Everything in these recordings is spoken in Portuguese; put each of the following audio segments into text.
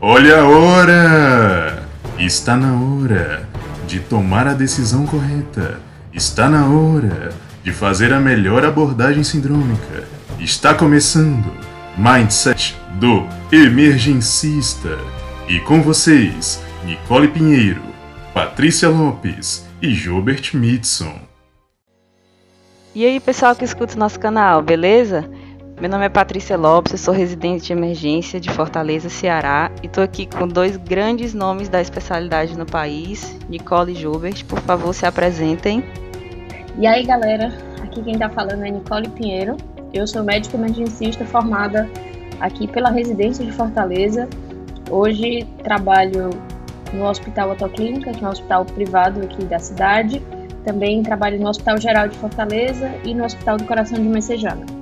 Olha a hora! Está na hora de tomar a decisão correta. Está na hora de fazer a melhor abordagem sindrômica. Está começando Mindset do Emergencista. E com vocês, Nicole Pinheiro, Patrícia Lopes e Gilbert Mitson. E aí, pessoal que escuta o nosso canal, beleza? Meu nome é Patrícia Lopes, eu sou residente de emergência de Fortaleza, Ceará, e estou aqui com dois grandes nomes da especialidade no país, Nicole e Gilbert. Por favor, se apresentem. E aí, galera, aqui quem está falando é Nicole Pinheiro. Eu sou médico emergencista formada aqui pela residência de Fortaleza. Hoje trabalho no Hospital Autoclínica, que é um hospital privado aqui da cidade. Também trabalho no Hospital Geral de Fortaleza e no Hospital do Coração de Messejana.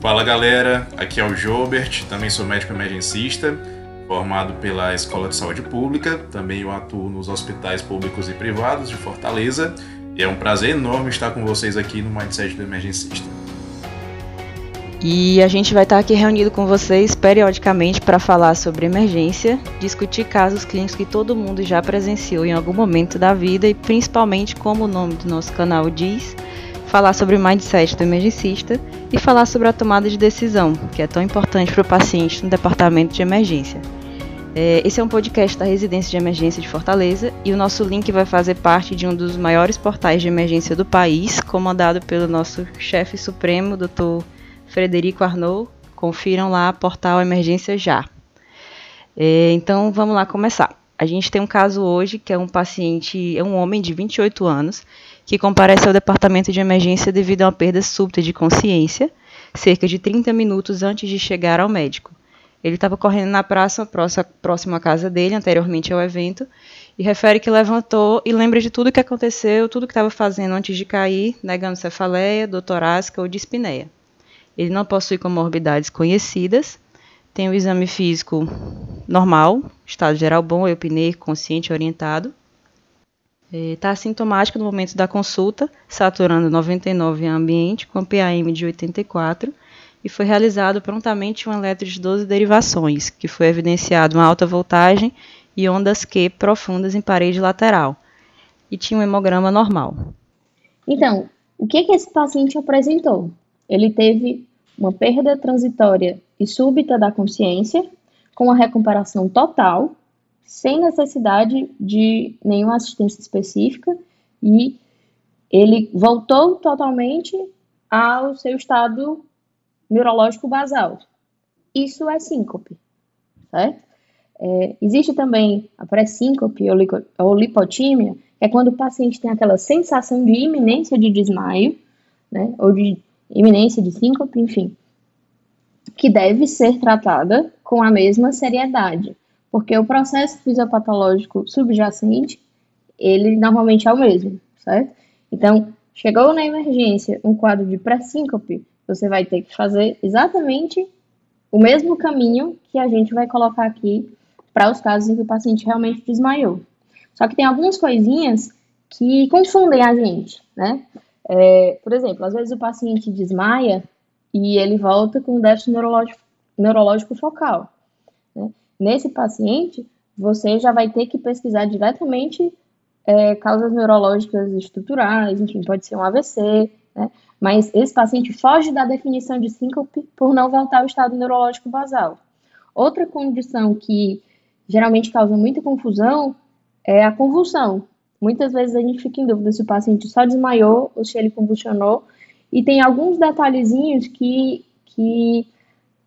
Fala galera, aqui é o Jobert, também sou médico emergencista, formado pela Escola de Saúde Pública, também eu atuo nos hospitais públicos e privados de Fortaleza, e é um prazer enorme estar com vocês aqui no Mindset do Emergencista. E a gente vai estar aqui reunido com vocês periodicamente para falar sobre emergência, discutir casos clínicos que todo mundo já presenciou em algum momento da vida e principalmente, como o nome do nosso canal diz, falar sobre o mindset do emergencista e falar sobre a tomada de decisão, que é tão importante para o paciente no departamento de emergência. É, esse é um podcast da Residência de Emergência de Fortaleza e o nosso link vai fazer parte de um dos maiores portais de emergência do país, comandado pelo nosso chefe supremo, Dr. Frederico Arnaud. Confiram lá, portal Emergência Já. É, então vamos lá começar. A gente tem um caso hoje que é um paciente, é um homem de 28 anos, que comparece ao departamento de emergência devido a uma perda súbita de consciência, cerca de 30 minutos antes de chegar ao médico. Ele estava correndo na praça próximo à casa dele, anteriormente ao evento, e refere que levantou e lembra de tudo o que aconteceu, tudo que estava fazendo antes de cair, negando cefaleia, dor torácica ou dispneia. Ele não possui comorbidades conhecidas, tem o exame físico normal, estado geral bom, eupnei, consciente, orientado, Está é, assintomático no momento da consulta, saturando 99 em ambiente, com PAM de 84, e foi realizado prontamente um eletro de 12 derivações, que foi evidenciado uma alta voltagem e ondas Q profundas em parede lateral, e tinha um hemograma normal. Então, o que, que esse paciente apresentou? Ele teve uma perda transitória e súbita da consciência, com a recuperação total, sem necessidade de nenhuma assistência específica e ele voltou totalmente ao seu estado neurológico basal. Isso é síncope, certo? É, existe também a pré-síncope ou lipotímia, que é quando o paciente tem aquela sensação de iminência de desmaio, né, ou de iminência de síncope, enfim, que deve ser tratada com a mesma seriedade porque o processo fisiopatológico subjacente, ele normalmente é o mesmo, certo? Então, chegou na emergência um quadro de pré-síncope, você vai ter que fazer exatamente o mesmo caminho que a gente vai colocar aqui para os casos em que o paciente realmente desmaiou. Só que tem algumas coisinhas que confundem a gente, né? É, por exemplo, às vezes o paciente desmaia e ele volta com déficit neurológico, neurológico focal. Nesse paciente, você já vai ter que pesquisar diretamente é, causas neurológicas estruturais, enfim, pode ser um AVC, né? Mas esse paciente foge da definição de síncope por não voltar ao estado neurológico basal. Outra condição que geralmente causa muita confusão é a convulsão. Muitas vezes a gente fica em dúvida se o paciente só desmaiou ou se ele convulsionou. E tem alguns detalhezinhos que, que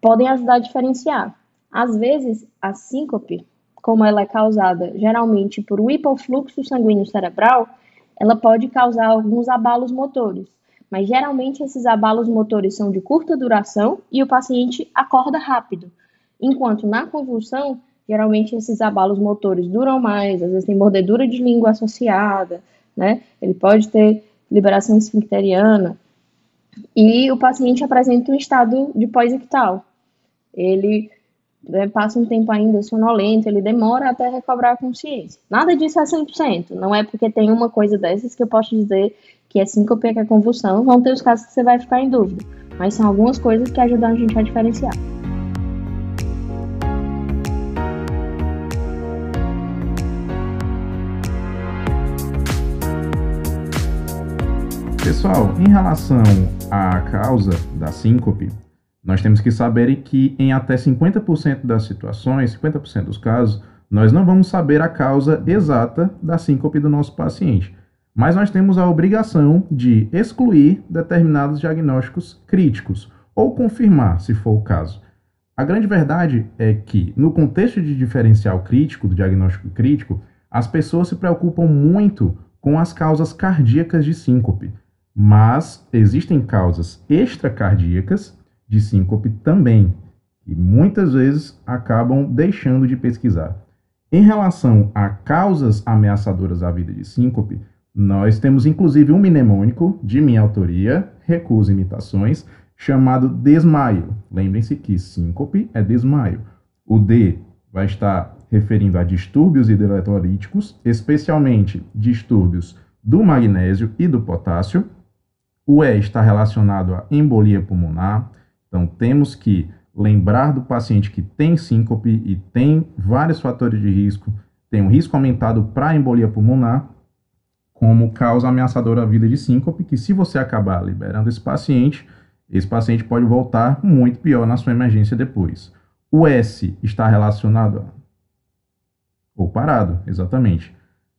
podem ajudar a diferenciar. Às vezes, a síncope, como ela é causada geralmente por um hipofluxo sanguíneo cerebral, ela pode causar alguns abalos motores, mas geralmente esses abalos motores são de curta duração e o paciente acorda rápido, enquanto na convulsão, geralmente esses abalos motores duram mais, às vezes tem mordedura de língua associada, né? Ele pode ter liberação esfincteriana e o paciente apresenta um estado de pós-ictal. Ele né, passa um tempo ainda sonolento, ele demora até recobrar a consciência. Nada disso é 100%, não é porque tem uma coisa dessas que eu posso dizer que é síncope que é convulsão, vão ter os casos que você vai ficar em dúvida, mas são algumas coisas que ajudam a gente a diferenciar. Pessoal, em relação à causa da síncope, nós temos que saber que em até 50% das situações, 50% dos casos, nós não vamos saber a causa exata da síncope do nosso paciente, mas nós temos a obrigação de excluir determinados diagnósticos críticos ou confirmar, se for o caso. A grande verdade é que, no contexto de diferencial crítico, do diagnóstico crítico, as pessoas se preocupam muito com as causas cardíacas de síncope, mas existem causas extracardíacas de síncope também, e muitas vezes acabam deixando de pesquisar. Em relação a causas ameaçadoras à vida de síncope, nós temos inclusive um mnemônico de minha autoria, recusa imitações, chamado desmaio. Lembrem-se que síncope é desmaio. O D vai estar referindo a distúrbios hidroeletrolíticos, especialmente distúrbios do magnésio e do potássio. O E está relacionado à embolia pulmonar. Então, temos que lembrar do paciente que tem síncope e tem vários fatores de risco, tem um risco aumentado para embolia pulmonar, como causa ameaçadora à vida de síncope, que se você acabar liberando esse paciente, esse paciente pode voltar muito pior na sua emergência depois. O S está relacionado a. Ou parado, exatamente.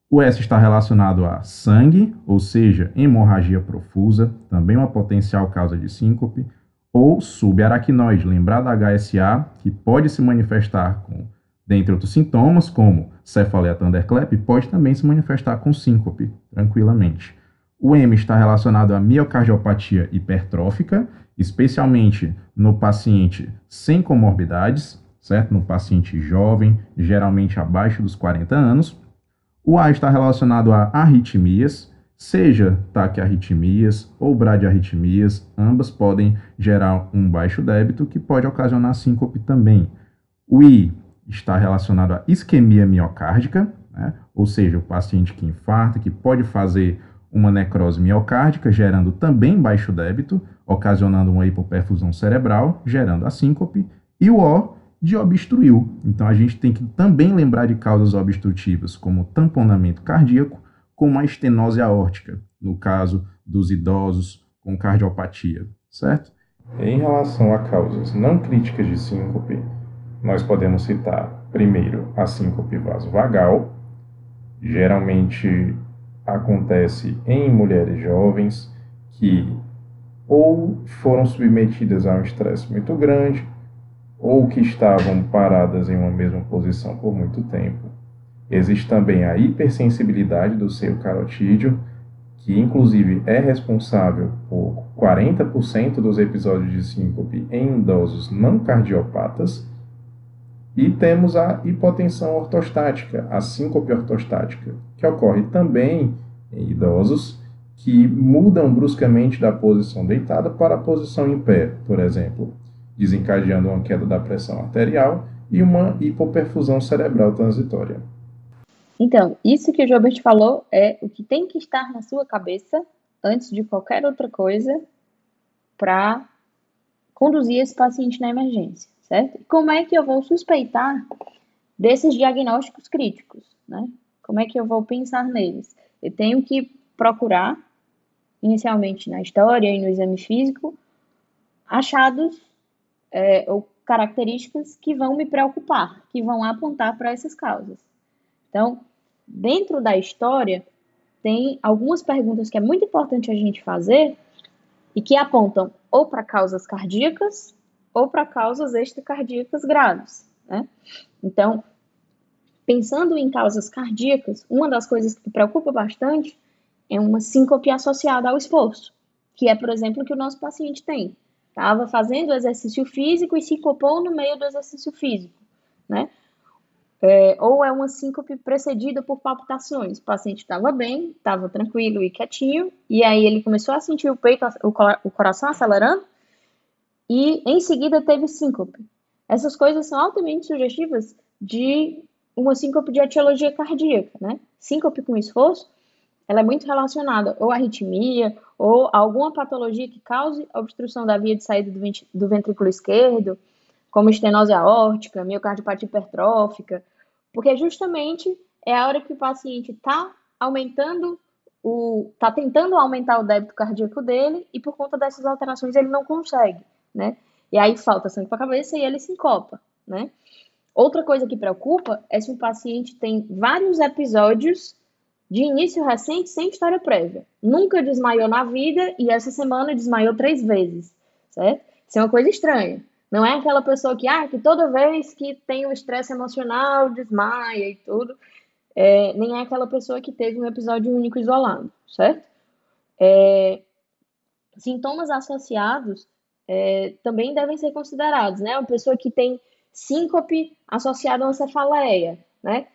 O S está relacionado a sangue, ou seja, hemorragia profusa, também uma potencial causa de síncope ou subaracnoide, lembrar da HSA, que pode se manifestar com, dentre outros sintomas, como cefaleia thunderclap, pode também se manifestar com síncope, tranquilamente. O M está relacionado à miocardiopatia hipertrófica, especialmente no paciente sem comorbidades, certo? No paciente jovem, geralmente abaixo dos 40 anos. O A está relacionado a arritmias, seja taquiarritmias ou bradiarritmias, ambas podem gerar um baixo débito que pode ocasionar síncope também. O I está relacionado à isquemia miocárdica, né? ou seja, o paciente que infarta, que pode fazer uma necrose miocárdica, gerando também baixo débito, ocasionando uma hipoperfusão cerebral, gerando a síncope. E o O de obstruiu. Então a gente tem que também lembrar de causas obstrutivas, como tamponamento cardíaco, com a estenose aórtica, no caso dos idosos com cardiopatia, certo? Em relação a causas não críticas de síncope, nós podemos citar, primeiro, a síncope vasovagal, geralmente acontece em mulheres jovens que ou foram submetidas a um estresse muito grande, ou que estavam paradas em uma mesma posição por muito tempo, Existe também a hipersensibilidade do seio carotídeo, que inclusive é responsável por 40% dos episódios de síncope em idosos não cardiopatas. E temos a hipotensão ortostática, a síncope ortostática, que ocorre também em idosos que mudam bruscamente da posição deitada para a posição em pé, por exemplo, desencadeando uma queda da pressão arterial e uma hipoperfusão cerebral transitória. Então, isso que o Gilbert falou é o que tem que estar na sua cabeça antes de qualquer outra coisa para conduzir esse paciente na emergência, certo? Como é que eu vou suspeitar desses diagnósticos críticos, né? Como é que eu vou pensar neles? Eu tenho que procurar, inicialmente na história e no exame físico, achados é, ou características que vão me preocupar, que vão apontar para essas causas. Então, dentro da história, tem algumas perguntas que é muito importante a gente fazer e que apontam ou para causas cardíacas ou para causas extracardíacas graves. Né? Então, pensando em causas cardíacas, uma das coisas que preocupa bastante é uma síncope associada ao esforço, que é, por exemplo, o que o nosso paciente tem. Estava fazendo exercício físico e sincopou no meio do exercício físico, né? É, ou é uma síncope precedida por palpitações. O paciente estava bem, estava tranquilo e quietinho, e aí ele começou a sentir o peito, o coração acelerando, e em seguida teve síncope. Essas coisas são altamente sugestivas de uma síncope de etiologia cardíaca, né? Síncope com esforço, ela é muito relacionada ou à arritmia, ou a alguma patologia que cause obstrução da via de saída do, ventrículo esquerdo, como estenose aórtica, miocardiopatia hipertrófica, porque justamente é a hora que o paciente está aumentando o, tá tentando aumentar o débito cardíaco dele e por conta dessas alterações ele não consegue, né? E aí falta sangue para a cabeça e ele se encopa, né? Outra coisa que preocupa é se o paciente tem vários episódios de início recente sem história prévia. Nunca desmaiou na vida e essa semana desmaiou três vezes, certo? Isso é uma coisa estranha. Não é aquela pessoa que, ah, que toda vez que tem um estresse emocional desmaia e tudo. É, nem é aquela pessoa que teve um episódio único isolado, certo? É, sintomas associados é, também devem ser considerados, né? Uma pessoa que tem síncope associada a uma cefaleia, né?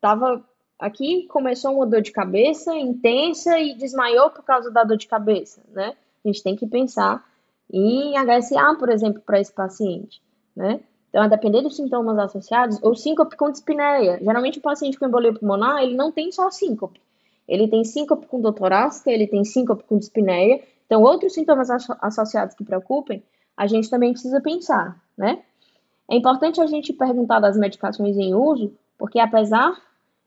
Tava aqui, começou uma dor de cabeça intensa e desmaiou por causa da dor de cabeça, né? A gente tem que pensar em HSA, por exemplo, para esse paciente, né? Então, a depender dos sintomas associados, ou síncope com dispneia. Geralmente, o paciente com embolia pulmonar, ele não tem só síncope. Ele tem síncope com dor torácica, ele tem síncope com dispneia. Então, outros sintomas associados que preocupem, a gente também precisa pensar, né? É importante a gente perguntar das medicações em uso, porque apesar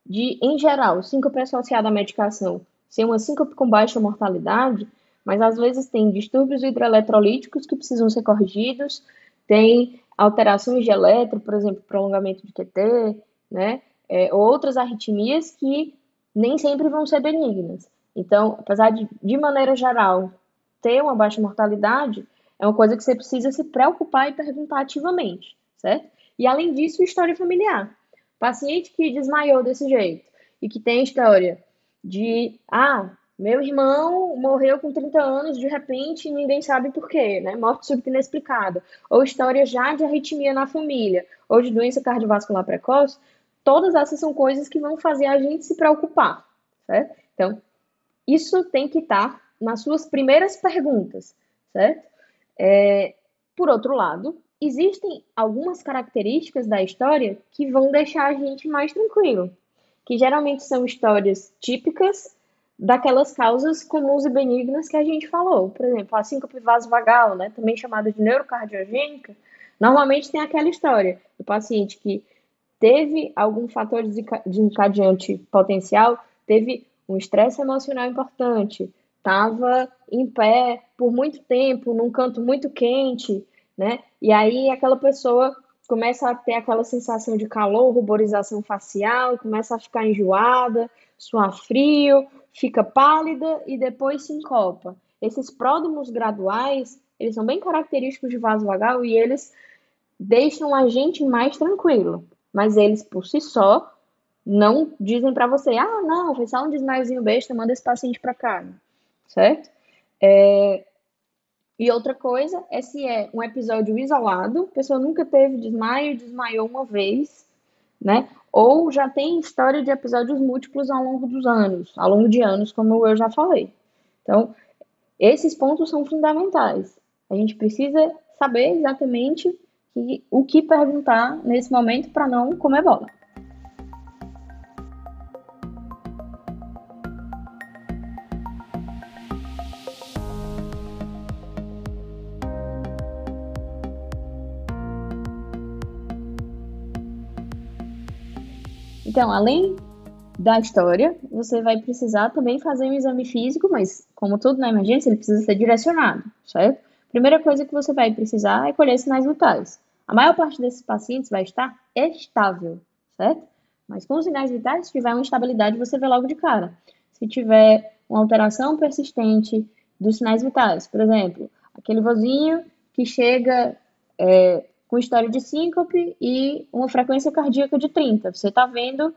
de, em geral, síncope associada à medicação ser uma síncope com baixa mortalidade, mas às vezes tem distúrbios hidroeletrolíticos que precisam ser corrigidos, tem alterações de eletro, por exemplo, prolongamento de QT, né? É, outras arritmias que nem sempre vão ser benignas. Então, apesar de, de maneira geral, ter uma baixa mortalidade, é uma coisa que você precisa se preocupar e perguntar ativamente certo? E além disso, história familiar. Paciente que desmaiou desse jeito e que tem história de, ah, meu irmão morreu com 30 anos de repente e ninguém sabe por quê, né? Morte súbita inexplicada. Ou história já de arritmia na família, ou de doença cardiovascular precoce. Todas essas são coisas que vão fazer a gente se preocupar, certo? Então, isso tem que estar nas suas primeiras perguntas, certo? É, por outro lado, existem algumas características da história que vão deixar a gente mais tranquilo, que geralmente são histórias típicas daquelas causas comuns e benignas que a gente falou. Por exemplo, a síncope vasovagal, né, também chamada de neurocardiogênica, normalmente tem aquela história do paciente que teve algum fator desencadeante potencial, teve um estresse emocional importante, estava em pé por muito tempo, num canto muito quente, né? E aí aquela pessoa começa a ter aquela sensação de calor, ruborização facial, começa a ficar enjoada, suar frio, fica pálida e depois se encopa. Esses pródromos graduais, eles são bem característicos de vaso vagal e eles deixam a gente mais tranquilo, mas eles por si só não dizem para você, ah, não, foi só um desmaiozinho besta, manda esse paciente para cá, certo? É, e outra coisa é se é um episódio isolado, a pessoa nunca teve desmaio, desmaiou uma vez, né? Ou já tem história de episódios múltiplos ao longo dos anos, ao longo de anos, como eu já falei. Então, esses pontos são fundamentais. A gente precisa saber exatamente o que perguntar nesse momento para não comer bola. Então, além da história, você vai precisar também fazer um exame físico, mas como tudo na emergência, ele precisa ser direcionado, certo? Primeira coisa que você vai precisar é colher sinais vitais. A maior parte desses pacientes vai estar estável, certo? Mas com os sinais vitais, se tiver uma instabilidade, você vê logo de cara. Se tiver uma alteração persistente dos sinais vitais, por exemplo, aquele vozinho que chega é, com história de síncope e uma frequência cardíaca de 30. Você está vendo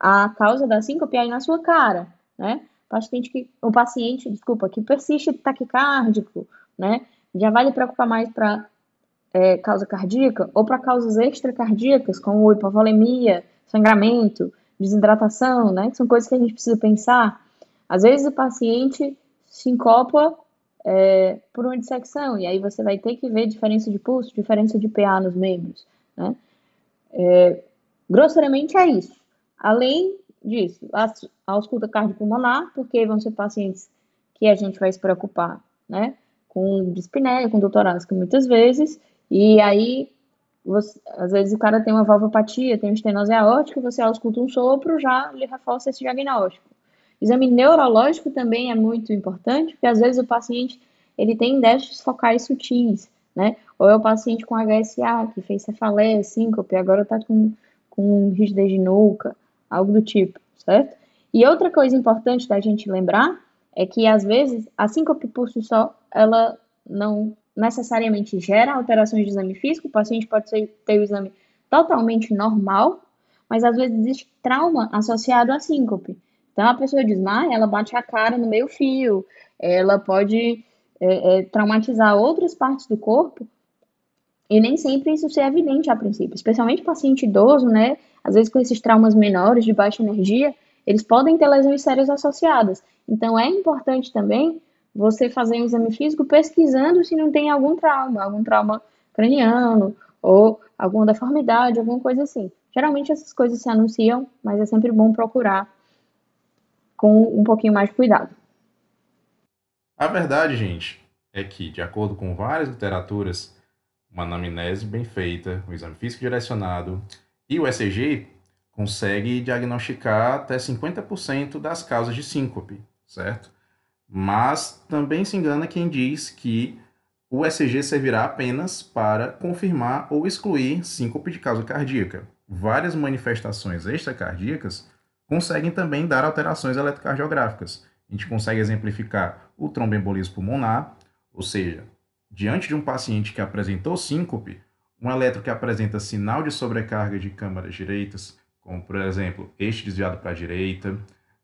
a causa da síncope aí na sua cara, né? O paciente que, o paciente, desculpa, que persiste taquicárdico, né? Já vai lhe preocupar mais para é, causa cardíaca ou para causas extracardíacas, como hipovolemia, sangramento, desidratação, né? Que são coisas que a gente precisa pensar. Às vezes o paciente sincopa é, por uma dissecção, e aí você vai ter que ver diferença de pulso, diferença de PA nos membros, né? É, grosseiramente é isso. Além disso, a, ausculta cardiopulmonar, porque vão ser pacientes que a gente vai se preocupar, né? Com dispneia, com doutorásica muitas vezes, e aí você, às vezes o cara tem uma valvopatia, tem uma estenose aórtica, você ausculta um sopro, já lhe reforça esse diagnóstico. Exame neurológico também é muito importante, porque às vezes o paciente ele tem déficits focais sutis, né? Ou é o paciente com HSA, que fez cefaleia, síncope, agora está com, com rigidez de nuca, algo do tipo, certo? E outra coisa importante da gente lembrar é que, às vezes, a síncope por si só, ela não necessariamente gera alterações de exame físico, o paciente pode ter o exame totalmente normal, mas às vezes existe trauma associado à síncope. Então a pessoa diz, ah, ela bate a cara no meio fio, ela pode é, é, traumatizar outras partes do corpo, e nem sempre isso é evidente a princípio, especialmente paciente idoso, né? Às vezes com esses traumas menores de baixa energia, eles podem ter lesões sérias associadas. Então é importante também você fazer um exame físico pesquisando se não tem algum trauma, algum trauma craniano ou alguma deformidade, alguma coisa assim. Geralmente essas coisas se anunciam, mas é sempre bom procurar com um pouquinho mais de cuidado. A verdade, gente, é que, de acordo com várias literaturas, uma anamnese bem feita, o exame físico direcionado e o ECG consegue diagnosticar até 50% das causas de síncope, certo? Mas também se engana quem diz que o ECG servirá apenas para confirmar ou excluir síncope de causa cardíaca. Várias manifestações extracardíacas conseguem também dar alterações eletrocardiográficas. A gente consegue exemplificar o tromboembolismo pulmonar, ou seja, diante de um paciente que apresentou síncope, um eletro que apresenta sinal de sobrecarga de câmaras direitas, como por exemplo, eixo desviado para a direita,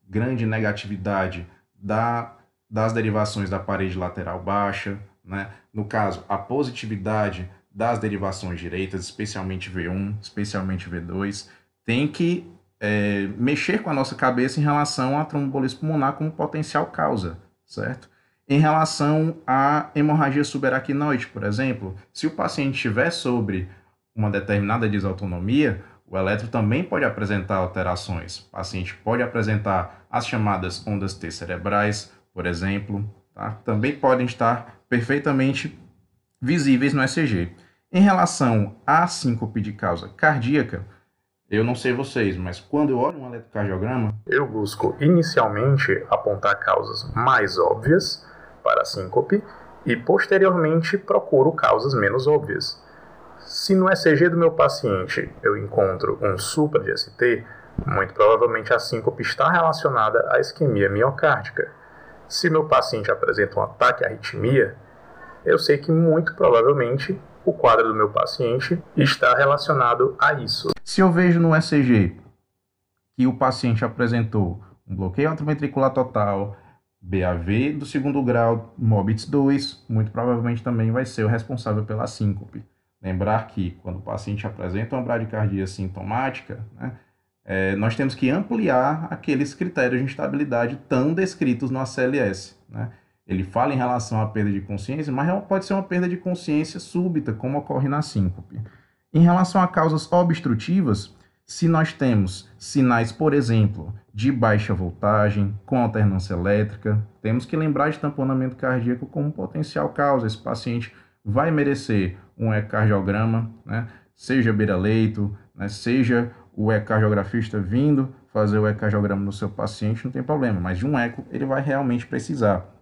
grande negatividade da, das derivações da parede lateral baixa, né? no caso, a positividade das derivações direitas, especialmente V1, especialmente V2, tem que é, mexer com a nossa cabeça em relação à trombolismo pulmonar como potencial causa, certo? Em relação à hemorragia subaracnoide, por exemplo, se o paciente estiver sobre uma determinada desautonomia, o eletro também pode apresentar alterações. O paciente pode apresentar as chamadas ondas T cerebrais, por exemplo, tá? também podem estar perfeitamente visíveis no ECG. Em relação à síncope de causa cardíaca, eu não sei vocês, mas quando eu olho um eletrocardiograma, eu busco inicialmente apontar causas mais óbvias para a síncope e posteriormente procuro causas menos óbvias. Se no ECG do meu paciente eu encontro um supra de ST, muito provavelmente a síncope está relacionada à isquemia miocárdica. Se meu paciente apresenta um ataque à arritmia, eu sei que muito provavelmente o quadro do meu paciente está relacionado a isso. Se eu vejo no ECG que o paciente apresentou um bloqueio atrioventricular total, BAV do segundo grau, MOBITS 2, muito provavelmente também vai ser o responsável pela síncope. Lembrar que quando o paciente apresenta uma bradicardia sintomática, né, é, nós temos que ampliar aqueles critérios de instabilidade tão descritos no ACLS. Né? Ele fala em relação à perda de consciência, mas pode ser uma perda de consciência súbita, como ocorre na síncope. Em relação a causas obstrutivas, se nós temos sinais, por exemplo, de baixa voltagem, com alternância elétrica, temos que lembrar de tamponamento cardíaco como potencial causa. Esse paciente vai merecer um ecocardiograma, né? seja beira-leito, né? seja o ecocardiografista vindo fazer o ecocardiograma no seu paciente, não tem problema, mas de um eco ele vai realmente precisar.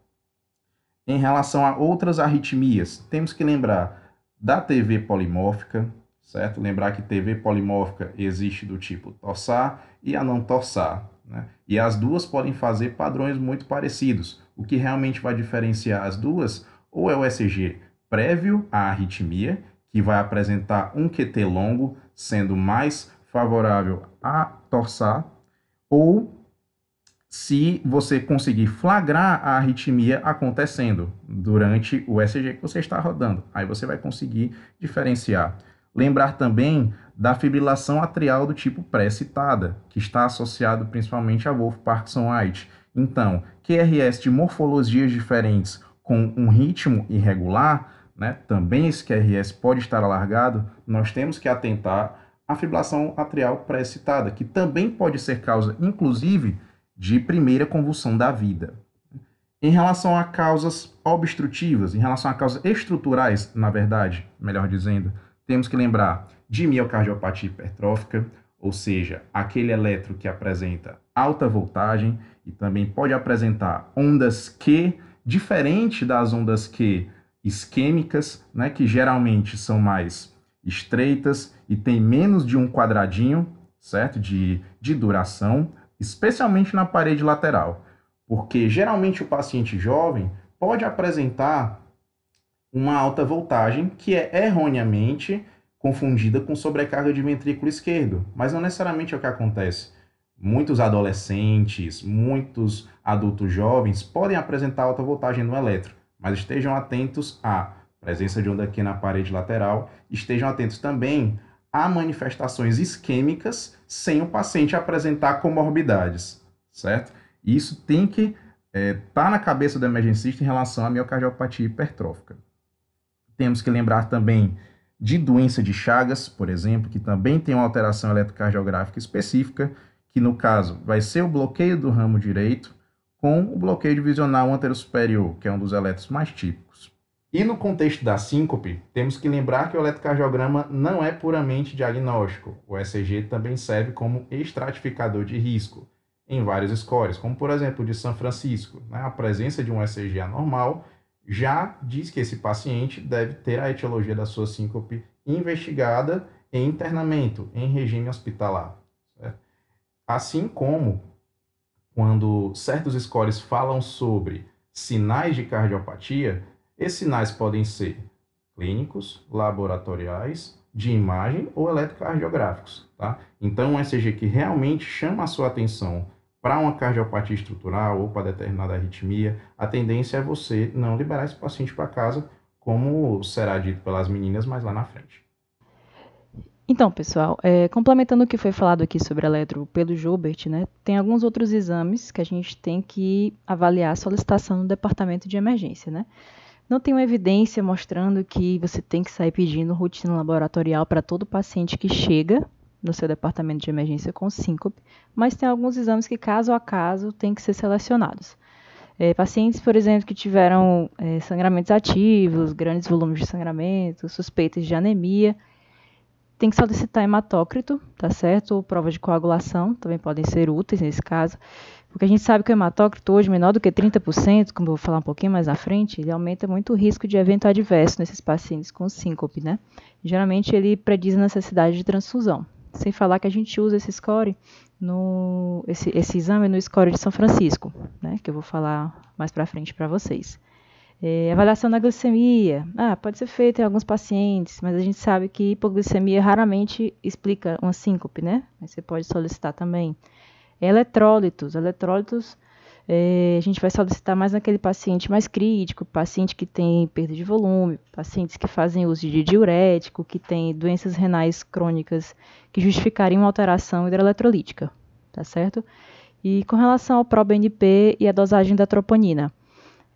Em relação a outras arritmias, temos que lembrar da TV polimórfica, certo? Lembrar que TV polimórfica existe do tipo torsar e a não torsar, né? E as duas podem fazer padrões muito parecidos. O que realmente vai diferenciar as duas ou é o ECG prévio à arritmia, que vai apresentar um QT longo, sendo mais favorável a torsar, ou se você conseguir flagrar a arritmia acontecendo durante o ECG que você está rodando. Aí você vai conseguir diferenciar. Lembrar também da fibrilação atrial do tipo pré-citada, que está associado principalmente a Wolff-Parkinson-White. Então, QRS de morfologias diferentes com um ritmo irregular, né, também esse QRS pode estar alargado, nós temos que atentar à fibrilação atrial pré-citada, que também pode ser causa, inclusive, de primeira convulsão da vida. Em relação a causas obstrutivas, em relação a causas estruturais, na verdade, melhor dizendo, temos que lembrar de miocardiopatia hipertrófica, ou seja, aquele eletro que apresenta alta voltagem e também pode apresentar ondas Q, diferente das ondas Q isquêmicas, né, que geralmente são mais estreitas e tem menos de um quadradinho, certo, de, de duração, especialmente na parede lateral, porque geralmente o paciente jovem pode apresentar uma alta voltagem que é erroneamente confundida com sobrecarga de ventrículo esquerdo, mas não necessariamente é o que acontece. Muitos adolescentes, muitos adultos jovens podem apresentar alta voltagem no eletro, mas estejam atentos à presença de onda aqui na parede lateral, estejam atentos também a manifestações isquêmicas sem o paciente apresentar comorbidades, certo? Isso tem que estar é, tá na cabeça do emergencista em relação à miocardiopatia hipertrófica. Temos que lembrar também de doença de Chagas, por exemplo, que também tem uma alteração eletrocardiográfica específica, que no caso vai ser o bloqueio do ramo direito com o bloqueio divisional anterosuperior, que é um dos eletros mais típicos. E no contexto da síncope, temos que lembrar que o eletrocardiograma não é puramente diagnóstico. O ECG também serve como estratificador de risco em vários scores, como por exemplo o de São Francisco. Né? A presença de um ECG anormal já diz que esse paciente deve ter a etiologia da sua síncope investigada em internamento, em regime hospitalar. Certo? Assim como quando certos scores falam sobre sinais de cardiopatia, esses sinais podem ser clínicos, laboratoriais, de imagem ou eletrocardiográficos. Tá? Então, um ECG que realmente chama a sua atenção para uma cardiopatia estrutural ou para determinada arritmia, a tendência é você não liberar esse paciente para casa, como será dito pelas meninas mais lá na frente. Então, pessoal, é, complementando o que foi falado aqui sobre eletro pelo Joubert, né, tem alguns outros exames que a gente tem que avaliar a solicitação no departamento de emergência, né? Não tem uma evidência mostrando que você tem que sair pedindo rotina laboratorial para todo paciente que chega no seu departamento de emergência com síncope, mas tem alguns exames que, caso a caso, têm que ser selecionados. É, pacientes, por exemplo, que tiveram é, sangramentos ativos, grandes volumes de sangramento, suspeitas de anemia, tem que solicitar hematócrito, tá certo? Ou prova de coagulação, também podem ser úteis nesse caso, porque a gente sabe que o hematócrito hoje, menor do que 30%, como eu vou falar um pouquinho mais na frente, ele aumenta muito o risco de evento adverso nesses pacientes com síncope, né? Geralmente ele prediz a necessidade de transfusão. Sem falar que a gente usa esse score, no, esse, esse exame no score de São Francisco, né, que eu vou falar mais para frente para vocês. É, avaliação da glicemia. Ah, pode ser feita em alguns pacientes, mas a gente sabe que hipoglicemia raramente explica uma síncope, né? Mas você pode solicitar também. Eletrólitos. Eletrólitos é, a gente vai solicitar mais naquele paciente mais crítico, paciente que tem perda de volume, pacientes que fazem uso de diurético, que tem doenças renais crônicas que justificariam uma alteração hidroeletrolítica, tá certo? E com relação ao ProBNP e a dosagem da troponina,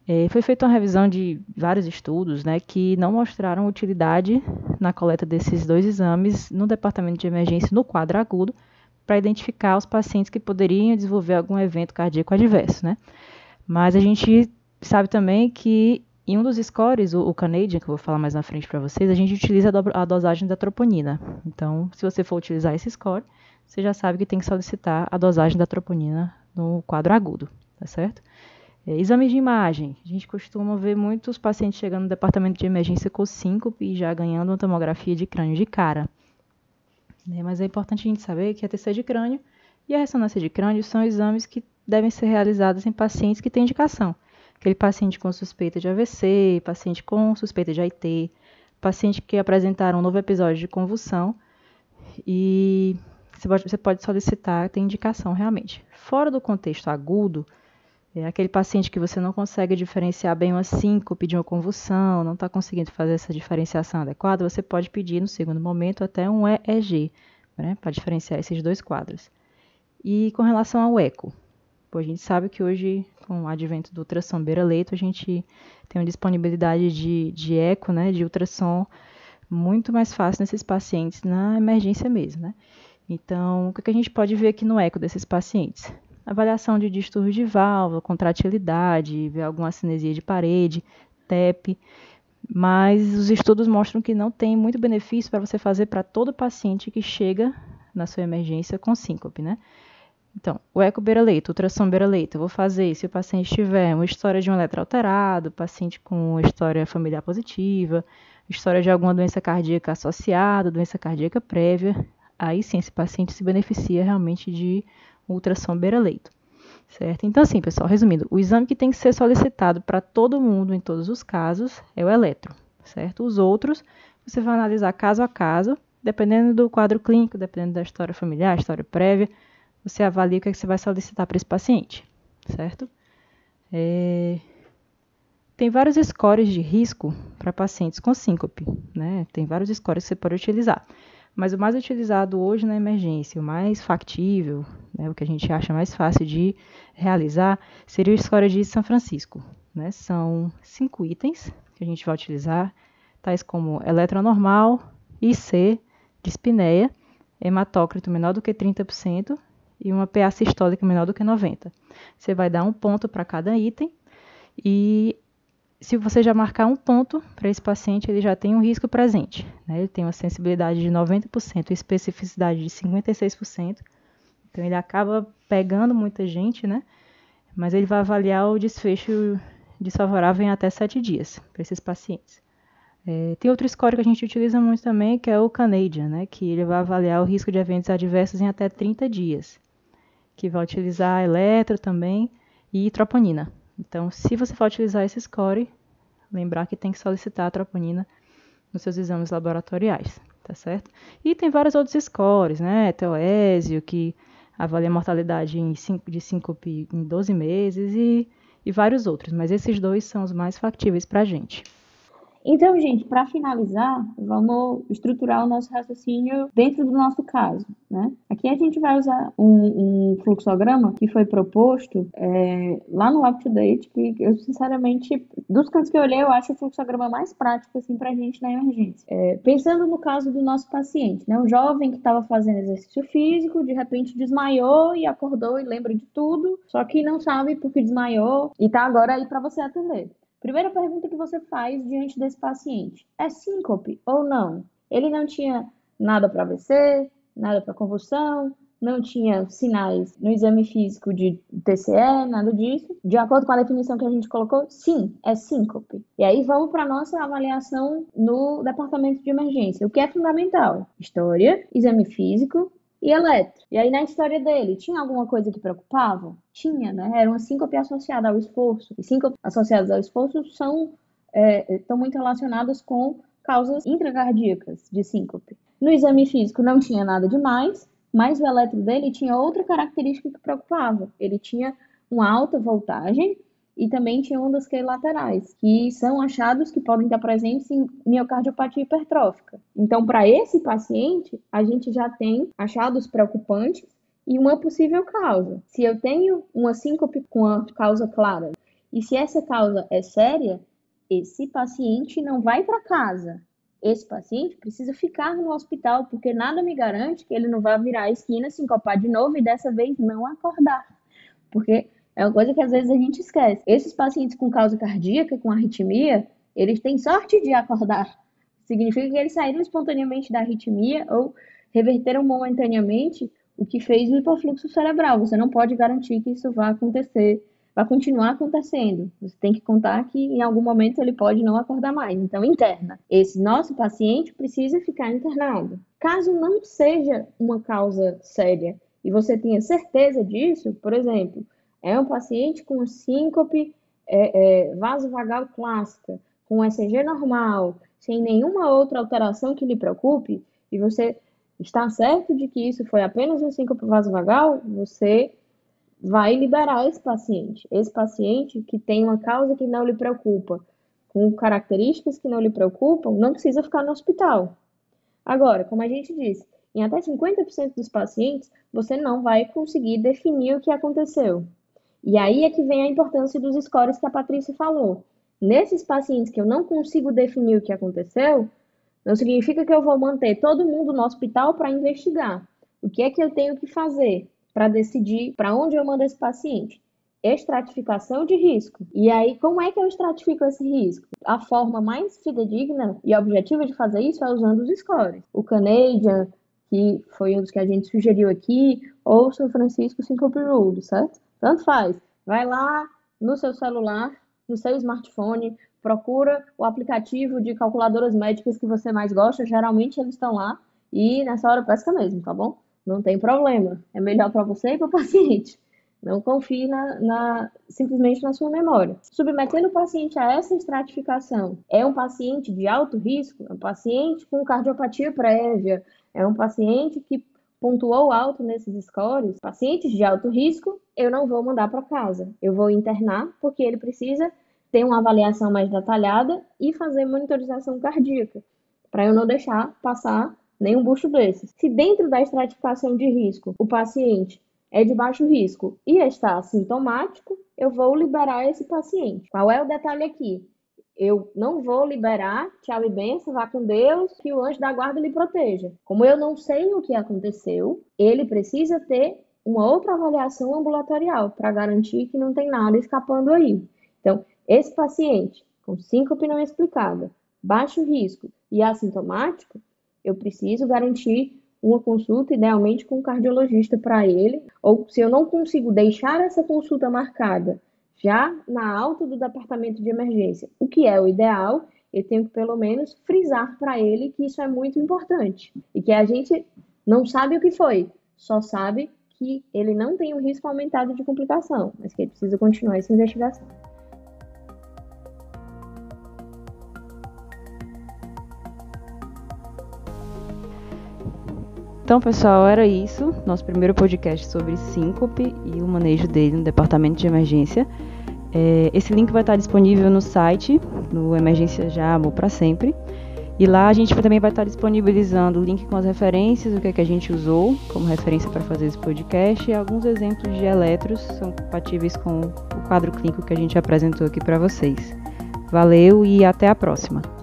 é, foi feita uma revisão de vários estudos né, que não mostraram utilidade na coleta desses dois exames no departamento de emergência no quadro agudo, para identificar os pacientes que poderiam desenvolver algum evento cardíaco adverso, né? Mas a gente sabe também que em um dos scores, o, o Canadian, que eu vou falar mais na frente para vocês, a gente utiliza a, do, a, dosagem da troponina. Então, se você for utilizar esse score, você já sabe que tem que solicitar a dosagem da troponina no quadro agudo, tá certo? É, exames de imagem. A gente costuma ver muitos pacientes chegando no departamento de emergência com síncope e já ganhando uma tomografia de crânio de cara. Né? Mas é importante a gente saber que a TC de crânio e a ressonância de crânio são exames que devem ser realizados em pacientes que têm indicação. Aquele paciente com suspeita de AVC, paciente com suspeita de AIT, paciente que apresentaram um novo episódio de convulsão e você pode solicitar, tem indicação realmente. Fora do contexto agudo, é aquele paciente que você não consegue diferenciar bem uma síncope de uma convulsão, não está conseguindo fazer essa diferenciação adequada, você pode pedir no segundo momento até um EEG, né, para diferenciar esses dois quadros. E com relação ao eco, a gente sabe que hoje, com o advento do ultrassom beira-leito, a gente tem uma disponibilidade de, de eco, né, de ultrassom muito mais fácil nesses pacientes na emergência mesmo, né? Então, o que a gente pode ver aqui no eco desses pacientes? Avaliação de distúrbio de válvula, contratilidade, alguma cinesia de parede, TEP, mas os estudos mostram que não tem muito benefício para você fazer para todo paciente que chega na sua emergência com síncope, né? Então, o eco beira-leito, ultrassom beira-leito, eu vou fazer se o paciente tiver uma história de um eletro alterado, paciente com história familiar positiva, história de alguma doença cardíaca associada, doença cardíaca prévia, aí sim esse paciente se beneficia realmente de ultrassom beira-leito. Certo? Então, assim, pessoal, resumindo, o exame que tem que ser solicitado para todo mundo, em todos os casos, é o eletro, certo? Os outros, você vai analisar caso a caso, dependendo do quadro clínico, dependendo da história familiar, história prévia, você avalia o que, é que você vai solicitar para esse paciente, certo? É... Tem vários scores de risco para pacientes com síncope, né? Tem vários scores que você pode utilizar. Mas o mais utilizado hoje na emergência, o mais factível, né, o que a gente acha mais fácil de realizar, seria o score de São Francisco. Né? São cinco itens que a gente vai utilizar, tais como eletronormal, IC, dispneia, hematócrito menor do que 30% e uma PA sistólica menor do que 90%. Você vai dar um ponto para cada item e se você já marcar um ponto para esse paciente, ele já tem um risco presente. Né? Ele tem uma sensibilidade de 90% e especificidade de 56%. Então, ele acaba pegando muita gente, né? Mas ele vai avaliar o desfecho desfavorável em até 7 dias para esses pacientes. É, tem outro score que a gente utiliza muito também, que é o Canadian, né? Que ele vai avaliar o risco de eventos adversos em até 30 dias. Que vai utilizar eletro também e troponina. Então, se você for utilizar esse score, lembrar que tem que solicitar a troponina nos seus exames laboratoriais, tá certo? E tem vários outros scores, né? Teoésio, que avalia a mortalidade em cinco, de síncope em 12 meses e, e vários outros, mas esses dois são os mais factíveis para a gente. Então, gente, para finalizar, vamos estruturar o nosso raciocínio dentro do nosso caso. Né? Aqui a gente vai usar um, um fluxograma que foi proposto é, lá no UpToDate, que eu, sinceramente, dos cantos que eu olhei, eu acho o fluxograma mais prático assim, para a gente na emergência. É, pensando no caso do nosso paciente, né? um jovem que estava fazendo exercício físico, de repente desmaiou e acordou e lembra de tudo, só que não sabe por que desmaiou e está agora aí para você atender. Primeira pergunta que você faz diante desse paciente: é síncope ou não? Ele não tinha nada para AVC, nada para convulsão, não tinha sinais no exame físico de TCE, nada disso. De acordo com a definição que a gente colocou, sim, é síncope. E aí vamos para nossa avaliação no departamento de emergência. O que é fundamental? História, exame físico, e eletro. E aí, na história dele, tinha alguma coisa que preocupava? Tinha, né? Era uma síncope associada ao esforço. E síncope associadas ao esforço são é, estão muito relacionadas com causas intracardíacas de síncope. No exame físico não tinha nada demais, mas o eletro dele tinha outra característica que preocupava. Ele tinha uma alta voltagem e também tinha ondas laterais, que são achados que podem estar presentes em miocardiopatia hipertrófica. Então, para esse paciente, a gente já tem achados preocupantes e uma possível causa. Se eu tenho uma síncope com a causa clara e se essa causa é séria, esse paciente não vai para casa. Esse paciente precisa ficar no hospital, porque nada me garante que ele não vai virar a esquina, sincopar de novo e dessa vez não acordar. Porque é uma coisa que às vezes a gente esquece. Esses pacientes com causa cardíaca, com arritmia, eles têm sorte de acordar. Significa que eles saíram espontaneamente da arritmia ou reverteram momentaneamente o que fez o hipofluxo cerebral. Você não pode garantir que isso vai acontecer, vai continuar acontecendo. Você tem que contar que em algum momento ele pode não acordar mais. Então, interna. Esse nosso paciente precisa ficar internado. Caso não seja uma causa séria e você tenha certeza disso, por exemplo, é um paciente com síncope é, é, vasovagal clássica, com ECG normal, sem nenhuma outra alteração que lhe preocupe, e você está certo de que isso foi apenas um síncope vasovagal, você vai liberar esse paciente. Esse paciente que tem uma causa que não lhe preocupa, com características que não lhe preocupam, não precisa ficar no hospital. Agora, como a gente disse, em até 50% dos pacientes, você não vai conseguir definir o que aconteceu. E aí é que vem a importância dos scores que a Patrícia falou. Nesses pacientes que eu não consigo definir o que aconteceu, não significa que eu vou manter todo mundo no hospital para investigar. O que é que eu tenho que fazer para decidir para onde eu mando esse paciente? Estratificação de risco. E aí, como é que eu estratifico esse risco? A forma mais fidedigna e objetiva de fazer isso é usando os scores. O Canadian, que foi um dos que a gente sugeriu aqui, ou São Francisco Syncope Rule, certo? Tanto faz. Vai lá no seu celular, no seu smartphone, procura o aplicativo de calculadoras médicas que você mais gosta, geralmente eles estão lá, e nessa hora pesca mesmo, tá bom? Não tem problema. É melhor para você e para o paciente. Não confie na, na, simplesmente na sua memória. Submetendo o paciente a essa estratificação, é um paciente de alto risco? É um paciente com cardiopatia prévia? É um paciente que pontuou alto nesses scores? Pacientes de alto risco, eu não vou mandar para casa. Eu vou internar porque ele precisa ter uma avaliação mais detalhada e fazer monitorização cardíaca, para eu não deixar passar nenhum bucho desses. Se dentro da estratificação de risco o paciente é de baixo risco e está assintomático, eu vou liberar esse paciente. Qual é o detalhe aqui? Eu não vou liberar, tchau e benção, vá com Deus, que o anjo da guarda lhe proteja. Como eu não sei o que aconteceu, ele precisa ter uma outra avaliação ambulatorial para garantir que não tem nada escapando aí. Então, esse paciente com síncope não explicada, baixo risco e assintomático, eu preciso garantir uma consulta, idealmente com um cardiologista para ele, ou se eu não consigo deixar essa consulta marcada já na alta do departamento de emergência, o que é o ideal, eu tenho que pelo menos frisar para ele que isso é muito importante e que a gente não sabe o que foi, só sabe que ele não tem um risco aumentado de complicação, mas que ele precisa continuar essa investigação. Então, pessoal, era isso. Nosso primeiro podcast sobre síncope e o manejo dele no departamento de emergência. É, esse link vai estar disponível no site, no Emergência Já Amor para Sempre. E lá a gente também vai estar disponibilizando o link com as referências, o que, é que a gente usou como referência para fazer esse podcast e alguns exemplos de eletros são compatíveis com o quadro clínico que a gente apresentou aqui para vocês. Valeu e até a próxima!